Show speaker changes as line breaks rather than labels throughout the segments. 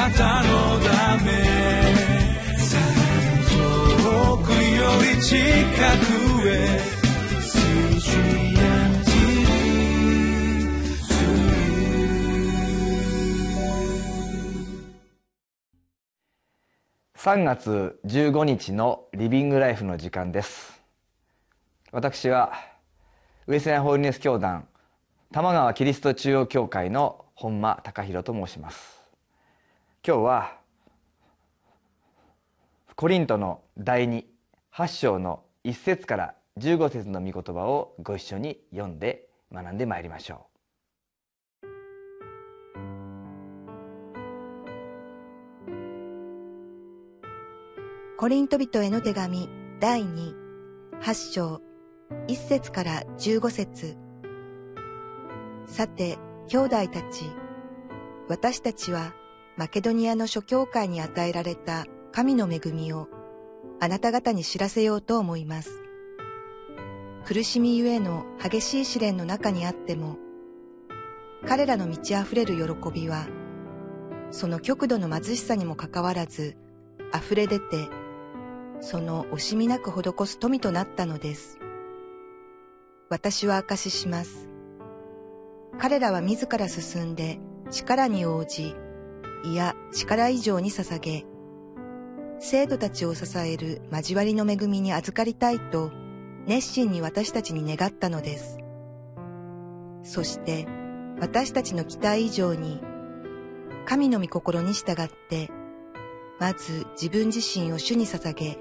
なたのため遠くより近くへ
3月15日のリビングライフの時間です。私はウエスランホーリネス教団玉川キリスト中央教会の本間隆弘と申します。今日はコリントの第2 8章の1節から15節の御言葉をご一緒に読んで学んでまいりましょう。
コリント人への手紙第2、8章、1節から15節。さて、兄弟たち、私たちはマケドニアの諸教会に与えられた神の恵みをあなた方に知らせようと思います。苦しみゆえの激しい試練の中にあっても、彼らの満ち溢れる喜びは、その極度の貧しさにもかかわらず、溢れ出てその惜しみなく施す富となったのです。私は証しします。彼らは自ら進んで力に応じ、いや力以上に捧げ、生徒たちを支える交わりの恵みに預かりたいと熱心に私たちに願ったのです。そして私たちの期待以上に神の御心に従って、まず自分自身を主に捧げ、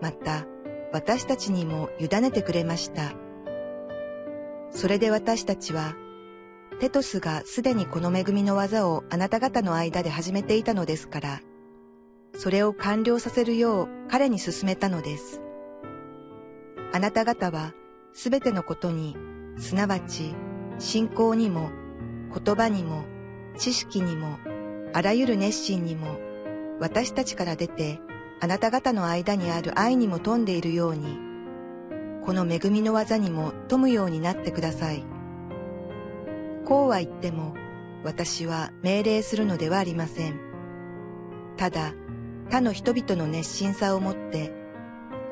また私たちにも委ねてくれました。それで私たちは、テトスがすでにこの恵みの技をあなた方の間で始めていたのですから、それを完了させるよう彼に進めたのです。あなた方はすべてのことに、すなわち信仰にも、言葉にも、知識にも、あらゆる熱心にも、私たちから出てあなた方の間にある愛にも富んでいるように、この恵みの技にも富むようになってください。こうは言っても、私は命令するのではありません。ただ、他の人々の熱心さをもって、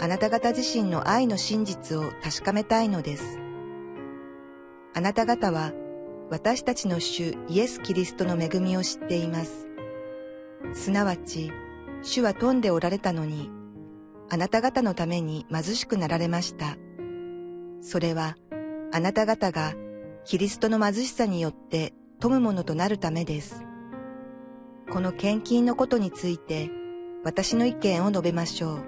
あなた方自身の愛の真実を確かめたいのです。あなた方は、私たちの主イエス・キリストの恵みを知っています。すなわち、主は富んでおられたのに、あなた方のために貧しくなられました。それは、あなた方がキリストの貧しさによって富むものとなるためです。この献金のことについて、私の意見を述べましょう。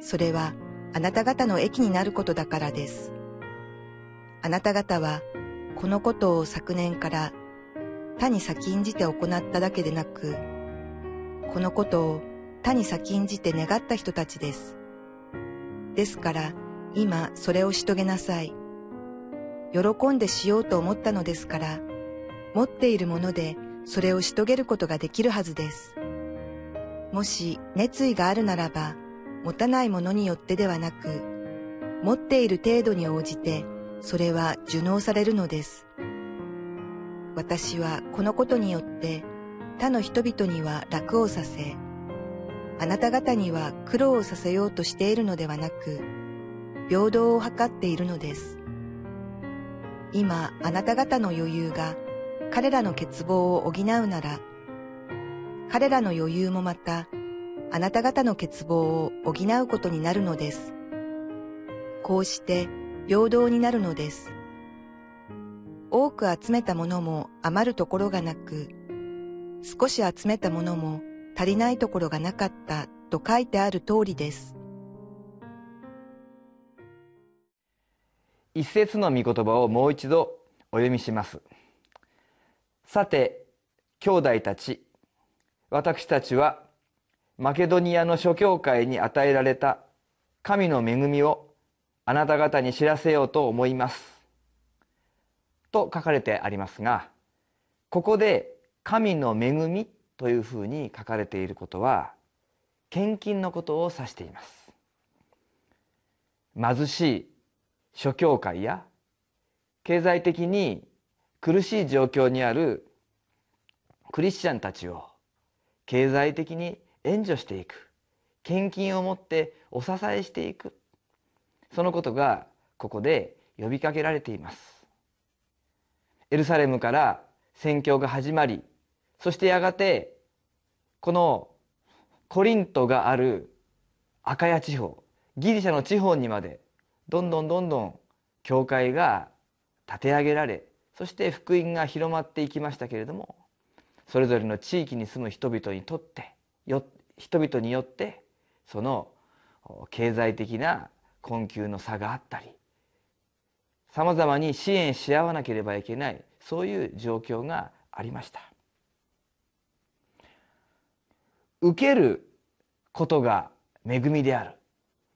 それは、あなた方の益になることだからです。あなた方は、このことを昨年から他に先んじて行っただけでなく、このことを他に先んじて願った人たちです。ですから、今それをし遂げなさい。喜んでしようと思ったのですから、持っているものでそれをし遂げることができるはずです。もし熱意があるならば、持たないものによってではなく、持っている程度に応じて、それは受納されるのです。私はこのことによって他の人々には楽をさせ、あなた方には苦労をさせようとしているのではなく、平等を図っているのです。今、あなた方の余裕が彼らの欠乏を補うなら、彼らの余裕もまた、あなた方の欠乏を補うことになるのです。こうして平等になるのです。多く集めたものも余るところがなく、少し集めたものも足りないところがなかったと書いてある通りです。
一節の御言葉をもう一度お読みします。さて、兄弟たち、私たちはマケドニアの諸教会に与えられた神の恵みをあなた方に知らせようと思います。と書かれてありますが、ここで神の恵みというふうに書かれていることは献金のことを指しています貧しい諸教会や経済的に苦しい状況にあるクリスチャンたちを経済的に援助していく献金を持ってお支えしていく。そのことがここで呼びかけられています。エルサレムから宣教が始まりそしてやがてこのコリントがあるアカヤ地方ギリシャの地方にまでどんどんどんどん教会が立て上げられそして福音が広まっていきましたけれどもそれぞれの地域に住む人々にとってよ人々によってその経済的な困窮の差があったりさまざまに支援し合わなければいけないそういう状況がありました。受けることが恵みである。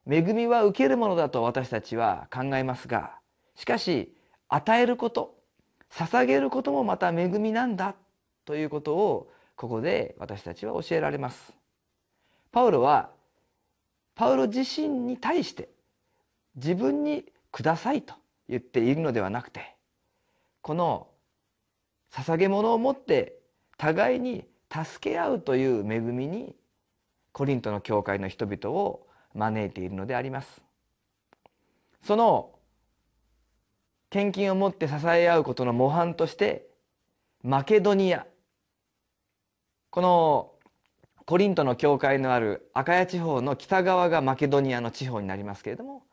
恵みは受けるものだと私たちは考えますがしかし与えること捧げることもまた恵みなんだということをここで私たちは教えられます。パウロはパウロ自身に対して自分にくださいと言っているのではなくてこの捧げ物を持って互いに助け合うという恵みにコリントの教会の人々を招いているのであります。その献金を持って支え合うことの模範としてマケドニアこのコリントの教会のあるアカヤ地方の北側がマケドニアの地方になりますけれども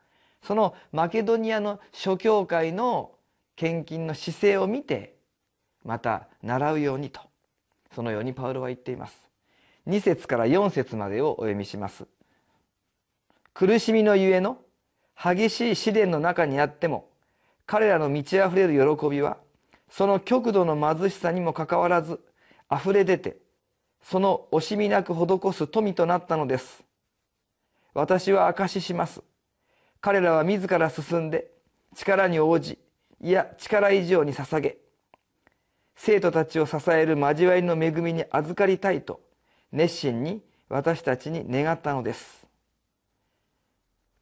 そのマケドニアの諸教会の献金の姿勢を見てまた習うようにとそのようにパウロは言っています。2節から4節までをお読みします。苦しみのゆえの激しい試練の中にあっても彼らの満ち溢れる喜びはその極度の貧しさにもかかわらず溢れ出てその惜しみなく施す富となったのです。私は証しします。彼らは自ら進んで力に応じいや力以上に捧げ生徒たちを支える交わりの恵みに預かりたいと熱心に私たちに願ったのです。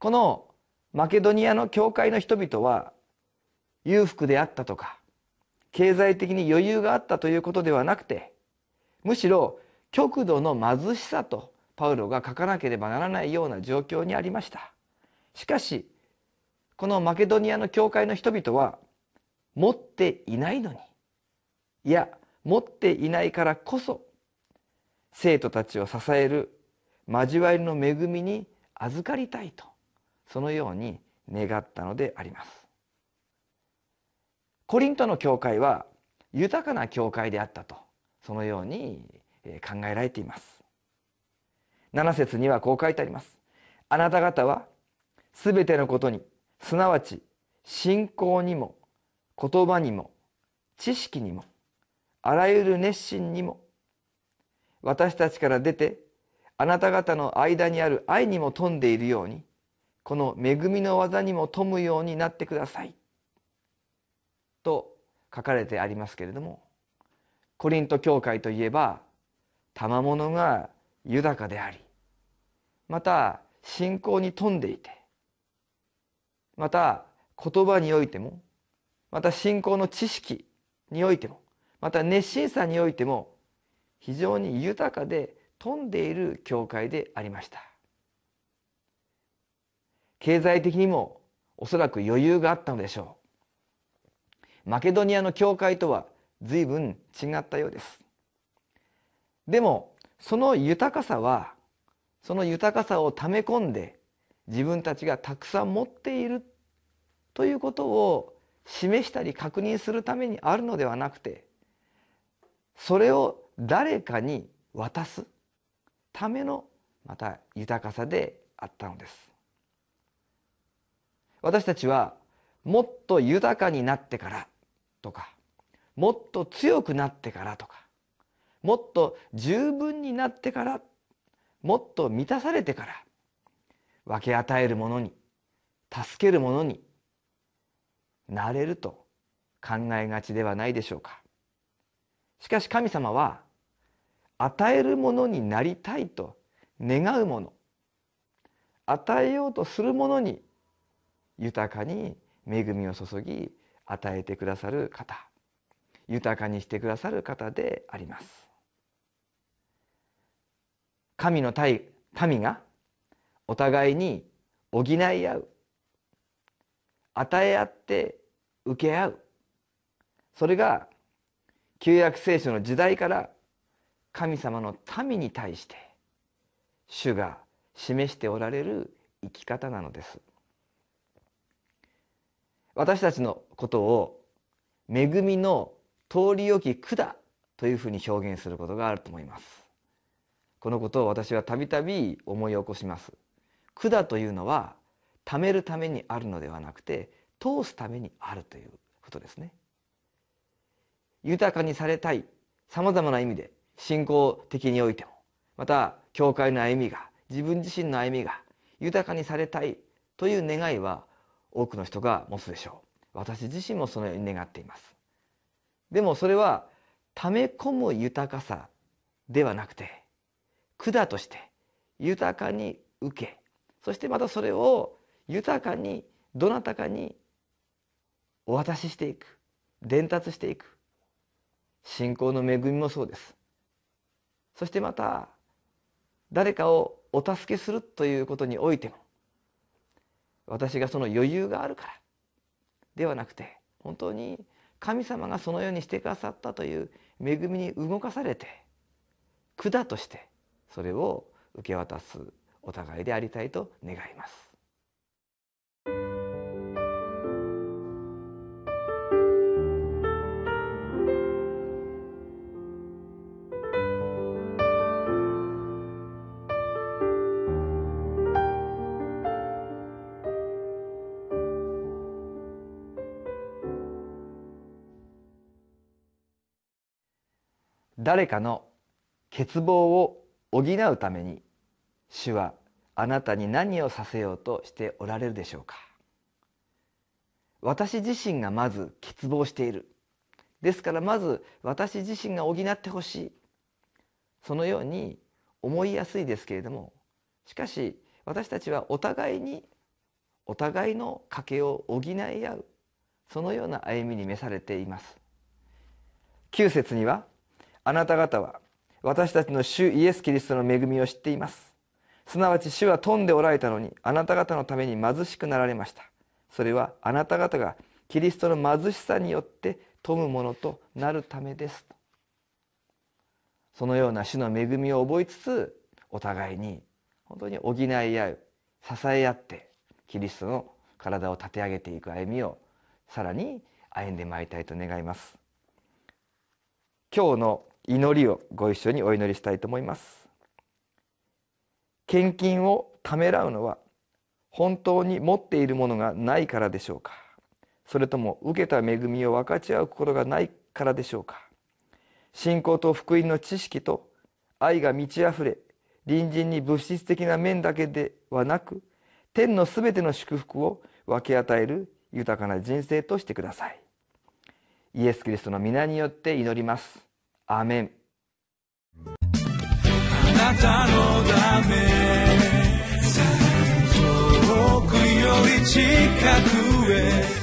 このマケドニアの教会の人々は裕福であったとか経済的に余裕があったということではなくてむしろ極度の貧しさとパウロが書かなければならないような状況にありました。しかしこのマケドニアの教会の人々は持っていないのにいや持っていないからこそ生徒たちを支える交わりの恵みに預かりたいとそのように願ったのであります。コリントの教会は豊かな教会であったとそのように考えられています。7節にはこう書いてあります。あなた方はすべてのことにすなわち信仰にも言葉にも知識にもあらゆる熱心にも私たちから出てあなた方の間にある愛にも富んでいるようにこの恵みの技にも富むようになってください。と書かれてありますけれどもコリント教会といえば賜物が豊かでありまた信仰に富んでいてまた言葉においてもまた信仰の知識においてもまた熱心さにおいても非常に豊かで富んでいる教会でありました。経済的にもおそらく余裕があったのでしょう。マケドニアの教会とは随分違ったようです。でもその豊かさはその豊かさをため込んで自分たちがたくさん持っているということを示したり確認するためにあるのではなくてそれを誰かに渡すためのまた豊かさであったのです。私たちはもっと豊かになってからとかもっと強くなってからとかもっと十分になってからもっと満たされてから分け与えるものに助けるものになれると考えがちではないでしょうか。しかし神様は与えるものになりたいと願うもの与えようとするものに豊かに恵みを注ぎ与えてくださる方。豊かにしてくださる方であります。神の民がお互いに補い合う。与え合って受け合う。それが旧約聖書の時代から神様の民に対して主が示しておられる生き方なのです。私たちのことを恵みの通りよき管というふうに表現することがあると思います。このことを私はたびたび思い起こします。管というのは貯めるためにあるのではなくて通すためにあるということですね。豊かにされたいさまざまな意味で信仰的においてもまた教会の歩みが自分自身の歩みが豊かにされたいという願いは多くの人が持つでしょう。私自身もそのように願っています。でもそれは溜め込む豊かさではなくて管として豊かに受けそしてまたそれを豊かにどなたかにお渡ししていく伝達していく。信仰の恵みもそうです。そしてまた誰かをお助けするということにおいても私がその余裕があるからではなくて本当に神様がそのようにしてくださったという恵みに動かされて管としてそれを受け渡すお互いでありたいと願います。誰かの欠乏を補うために主はあなたに何をさせようとしておられるでしょうか。私自身がまず欠乏している。ですからまず私自身が補ってほしい。そのように思いやすいですけれどもしかし私たちはお互いにお互いの賭けを補い合うそのような歩みに召されています。9節にはあなた方は私たちの主イエス・キリストの恵みを知っています。すなわち主は富んでおられたのにあなた方のために貧しくなられました。それはあなた方がキリストの貧しさによって富むものとなるためです。そのような主の恵みを覚えつつお互いに本当に補い合う支え合ってキリストの体を立て上げていく歩みをさらに歩んでまいりたいと願います。今日の祈りをご一緒にお祈りしたいと思います。献金をためらうのは本当に持っているものがないからでしょうか？それとも受けた恵みを分かち合う心がないからでしょうか？信仰と福音の知識と愛が満ち溢れ隣人に物質的な面だけではなく天のすべての祝福を分け与える豊かな人生としてください。イエス・キリストの皆によって祈ります。アーメン
あなたのため遠くより近くへ。